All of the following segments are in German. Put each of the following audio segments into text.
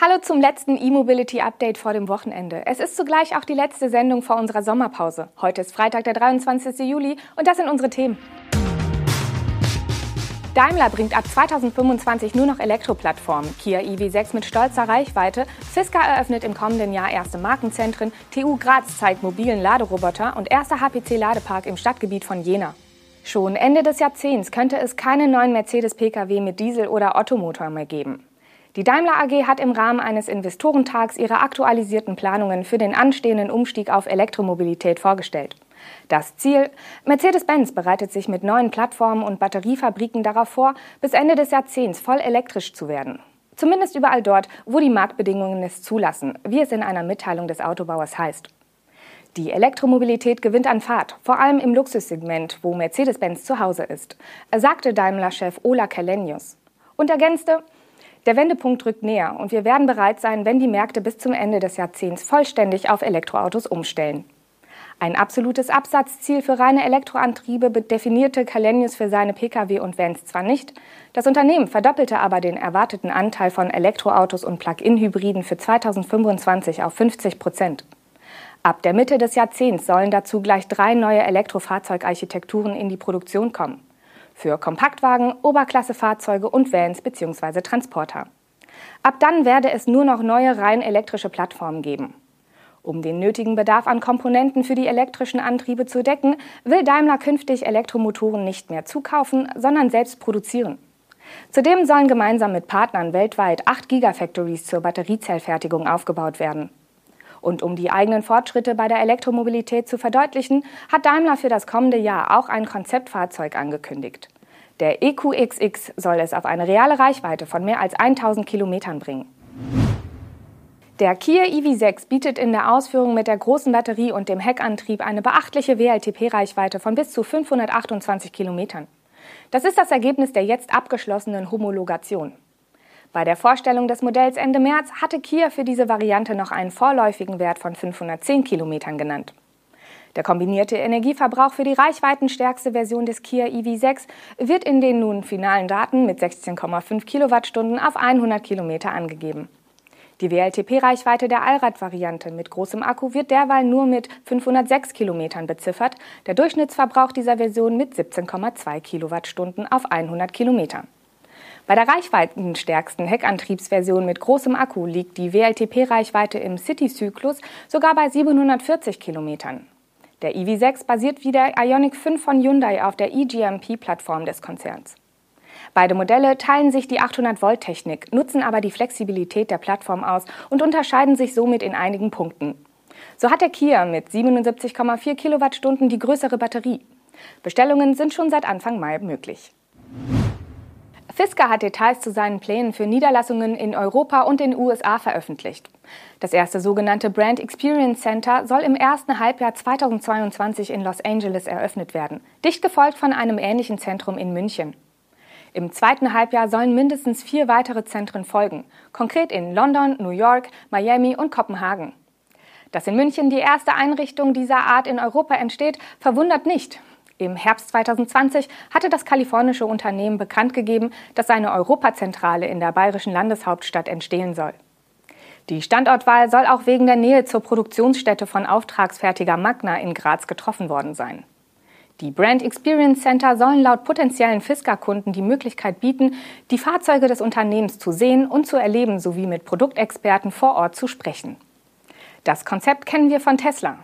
Hallo zum letzten E-Mobility Update vor dem Wochenende. Es ist zugleich auch die letzte Sendung vor unserer Sommerpause. Heute ist Freitag, der 23. Juli und das sind unsere Themen. Daimler bringt ab 2025 nur noch Elektroplattformen. Kia EV6 mit stolzer Reichweite. Fisker eröffnet im kommenden Jahr erste Markenzentren. TU Graz zeigt mobilen Laderoboter und erster HPC-Ladepark im Stadtgebiet von Jena. Schon Ende des Jahrzehnts könnte es keine neuen Mercedes-Pkw mit Diesel- oder Ottomotor mehr geben. Die Daimler AG hat im Rahmen eines Investorentags ihre aktualisierten Planungen für den anstehenden Umstieg auf Elektromobilität vorgestellt. Das Ziel? Mercedes-Benz bereitet sich mit neuen Plattformen und Batteriefabriken darauf vor, bis Ende des Jahrzehnts voll elektrisch zu werden. Zumindest überall dort, wo die Marktbedingungen es zulassen, wie es in einer Mitteilung des Autobauers heißt. Die Elektromobilität gewinnt an Fahrt, vor allem im Luxussegment, wo Mercedes-Benz zu Hause ist, sagte Daimler-Chef Ola Kellenius und ergänzte, der Wendepunkt rückt näher und wir werden bereit sein, wenn die Märkte bis zum Ende des Jahrzehnts vollständig auf Elektroautos umstellen. Ein absolutes Absatzziel für reine Elektroantriebe definierte Kalenius für seine Pkw und Vans zwar nicht, das Unternehmen verdoppelte aber den erwarteten Anteil von Elektroautos und Plug-in-Hybriden für 2025 auf 50 Prozent. Ab der Mitte des Jahrzehnts sollen dazu gleich drei neue Elektrofahrzeugarchitekturen in die Produktion kommen für Kompaktwagen, Oberklassefahrzeuge und Vans bzw. Transporter. Ab dann werde es nur noch neue rein elektrische Plattformen geben. Um den nötigen Bedarf an Komponenten für die elektrischen Antriebe zu decken, will Daimler künftig Elektromotoren nicht mehr zukaufen, sondern selbst produzieren. Zudem sollen gemeinsam mit Partnern weltweit acht Gigafactories zur Batteriezellfertigung aufgebaut werden. Und um die eigenen Fortschritte bei der Elektromobilität zu verdeutlichen, hat Daimler für das kommende Jahr auch ein Konzeptfahrzeug angekündigt. Der EQXX soll es auf eine reale Reichweite von mehr als 1000 Kilometern bringen. Der Kia EV6 bietet in der Ausführung mit der großen Batterie und dem Heckantrieb eine beachtliche WLTP-Reichweite von bis zu 528 Kilometern. Das ist das Ergebnis der jetzt abgeschlossenen Homologation. Bei der Vorstellung des Modells Ende März hatte Kia für diese Variante noch einen vorläufigen Wert von 510 Kilometern genannt. Der kombinierte Energieverbrauch für die reichweitenstärkste Version des Kia EV6 wird in den nun finalen Daten mit 16,5 Kilowattstunden auf 100 Kilometer angegeben. Die WLTP-Reichweite der Allrad-Variante mit großem Akku wird derweil nur mit 506 Kilometern beziffert, der Durchschnittsverbrauch dieser Version mit 17,2 Kilowattstunden auf 100 Kilometer. Bei der reichweitenstärksten Heckantriebsversion mit großem Akku liegt die WLTP-Reichweite im City-Zyklus sogar bei 740 Kilometern. Der EV6 basiert wie der Ioniq 5 von Hyundai auf der eGMP-Plattform des Konzerns. Beide Modelle teilen sich die 800-Volt-Technik, nutzen aber die Flexibilität der Plattform aus und unterscheiden sich somit in einigen Punkten. So hat der Kia mit 77,4 Kilowattstunden die größere Batterie. Bestellungen sind schon seit Anfang Mai möglich. Fisker hat Details zu seinen Plänen für Niederlassungen in Europa und den USA veröffentlicht. Das erste sogenannte Brand Experience Center soll im ersten Halbjahr 2022 in Los Angeles eröffnet werden, dicht gefolgt von einem ähnlichen Zentrum in München. Im zweiten Halbjahr sollen mindestens vier weitere Zentren folgen, konkret in London, New York, Miami und Kopenhagen. Dass in München die erste Einrichtung dieser Art in Europa entsteht, verwundert nicht. Im Herbst 2020 hatte das kalifornische Unternehmen bekannt gegeben, dass seine Europazentrale in der bayerischen Landeshauptstadt entstehen soll. Die Standortwahl soll auch wegen der Nähe zur Produktionsstätte von Auftragsfertiger Magna in Graz getroffen worden sein. Die Brand Experience Center sollen laut potenziellen Fisker-Kunden die Möglichkeit bieten, die Fahrzeuge des Unternehmens zu sehen und zu erleben sowie mit Produktexperten vor Ort zu sprechen. Das Konzept kennen wir von Tesla.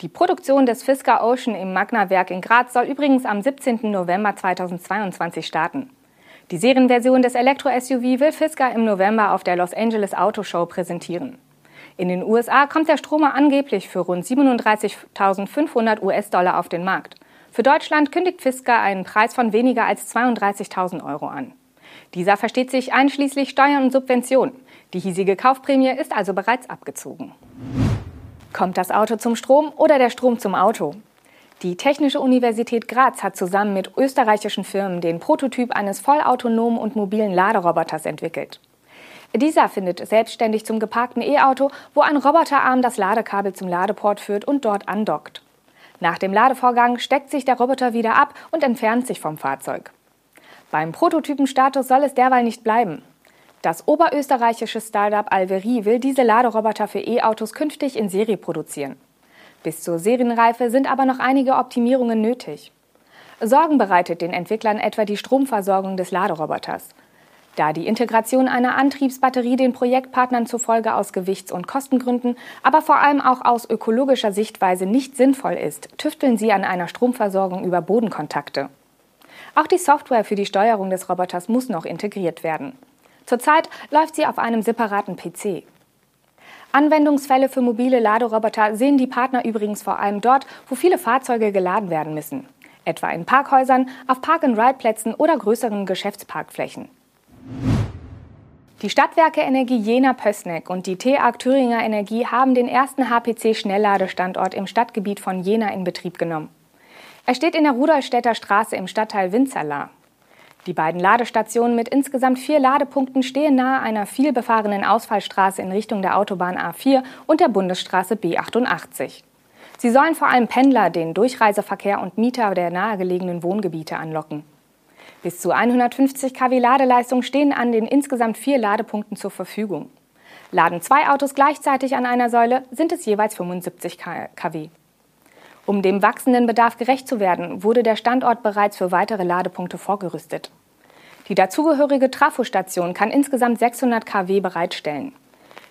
Die Produktion des Fisker Ocean im Magna-Werk in Graz soll übrigens am 17. November 2022 starten. Die Serienversion des Elektro-SUV will Fisker im November auf der Los Angeles Auto Show präsentieren. In den USA kommt der Stromer angeblich für rund 37.500 US-Dollar auf den Markt. Für Deutschland kündigt Fisker einen Preis von weniger als 32.000 Euro an. Dieser versteht sich einschließlich Steuern und Subventionen. Die hiesige Kaufprämie ist also bereits abgezogen. Kommt das Auto zum Strom oder der Strom zum Auto? Die Technische Universität Graz hat zusammen mit österreichischen Firmen den Prototyp eines vollautonomen und mobilen Laderoboters entwickelt. Dieser findet selbstständig zum geparkten E-Auto, wo ein Roboterarm das Ladekabel zum Ladeport führt und dort andockt. Nach dem Ladevorgang steckt sich der Roboter wieder ab und entfernt sich vom Fahrzeug. Beim Prototypenstatus soll es derweil nicht bleiben. Das oberösterreichische Startup Alveri will diese Laderoboter für E-Autos künftig in Serie produzieren. Bis zur Serienreife sind aber noch einige Optimierungen nötig. Sorgen bereitet den Entwicklern etwa die Stromversorgung des Laderoboters. Da die Integration einer Antriebsbatterie den Projektpartnern zufolge aus Gewichts- und Kostengründen, aber vor allem auch aus ökologischer Sichtweise nicht sinnvoll ist, tüfteln sie an einer Stromversorgung über Bodenkontakte. Auch die Software für die Steuerung des Roboters muss noch integriert werden. Zurzeit läuft sie auf einem separaten PC. Anwendungsfälle für mobile Laderoboter sehen die Partner übrigens vor allem dort, wo viele Fahrzeuge geladen werden müssen. Etwa in Parkhäusern, auf Park-and-Ride-Plätzen oder größeren Geschäftsparkflächen. Die Stadtwerke Energie Jena-Pößneck und die TEAG Thüringer Energie haben den ersten HPC-Schnellladestandort im Stadtgebiet von Jena in Betrieb genommen. Er steht in der Rudolstädter Straße im Stadtteil Winzerla. Die beiden Ladestationen mit insgesamt vier Ladepunkten stehen nahe einer vielbefahrenen Ausfallstraße in Richtung der Autobahn A4 und der Bundesstraße B88. Sie sollen vor allem Pendler, den Durchreiseverkehr und Mieter der nahegelegenen Wohngebiete anlocken. Bis zu 150 kW Ladeleistung stehen an den insgesamt vier Ladepunkten zur Verfügung. Laden zwei Autos gleichzeitig an einer Säule, sind es jeweils 75 kW. Um dem wachsenden Bedarf gerecht zu werden, wurde der Standort bereits für weitere Ladepunkte vorgerüstet. Die dazugehörige Trafostation kann insgesamt 600 kW bereitstellen.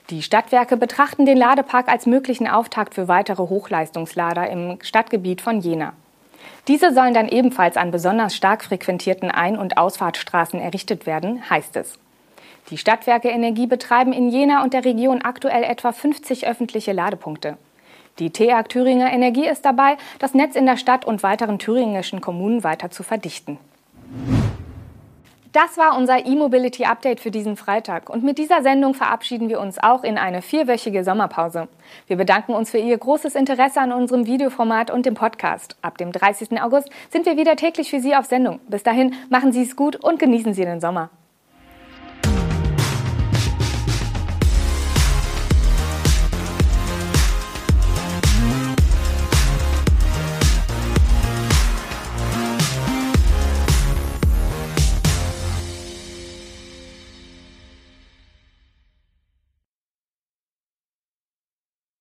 Die Stadtwerke betrachten den Ladepark als möglichen Auftakt für weitere Hochleistungslader im Stadtgebiet von Jena. Diese sollen dann ebenfalls an besonders stark frequentierten Ein- und Ausfahrtsstraßen errichtet werden, heißt es. Die Stadtwerke Energie betreiben in Jena und der Region aktuell etwa 50 öffentliche Ladepunkte. Die TEAG Thüringer Energie ist dabei, das Netz in der Stadt und weiteren thüringischen Kommunen weiter zu verdichten. Das war unser E-Mobility Update für diesen Freitag. Und mit dieser Sendung verabschieden wir uns auch in eine vierwöchige Sommerpause. Wir bedanken uns für Ihr großes Interesse an unserem Videoformat und dem Podcast. Ab dem 30. August sind wir wieder täglich für Sie auf Sendung. Bis dahin machen Sie es gut und genießen Sie den Sommer.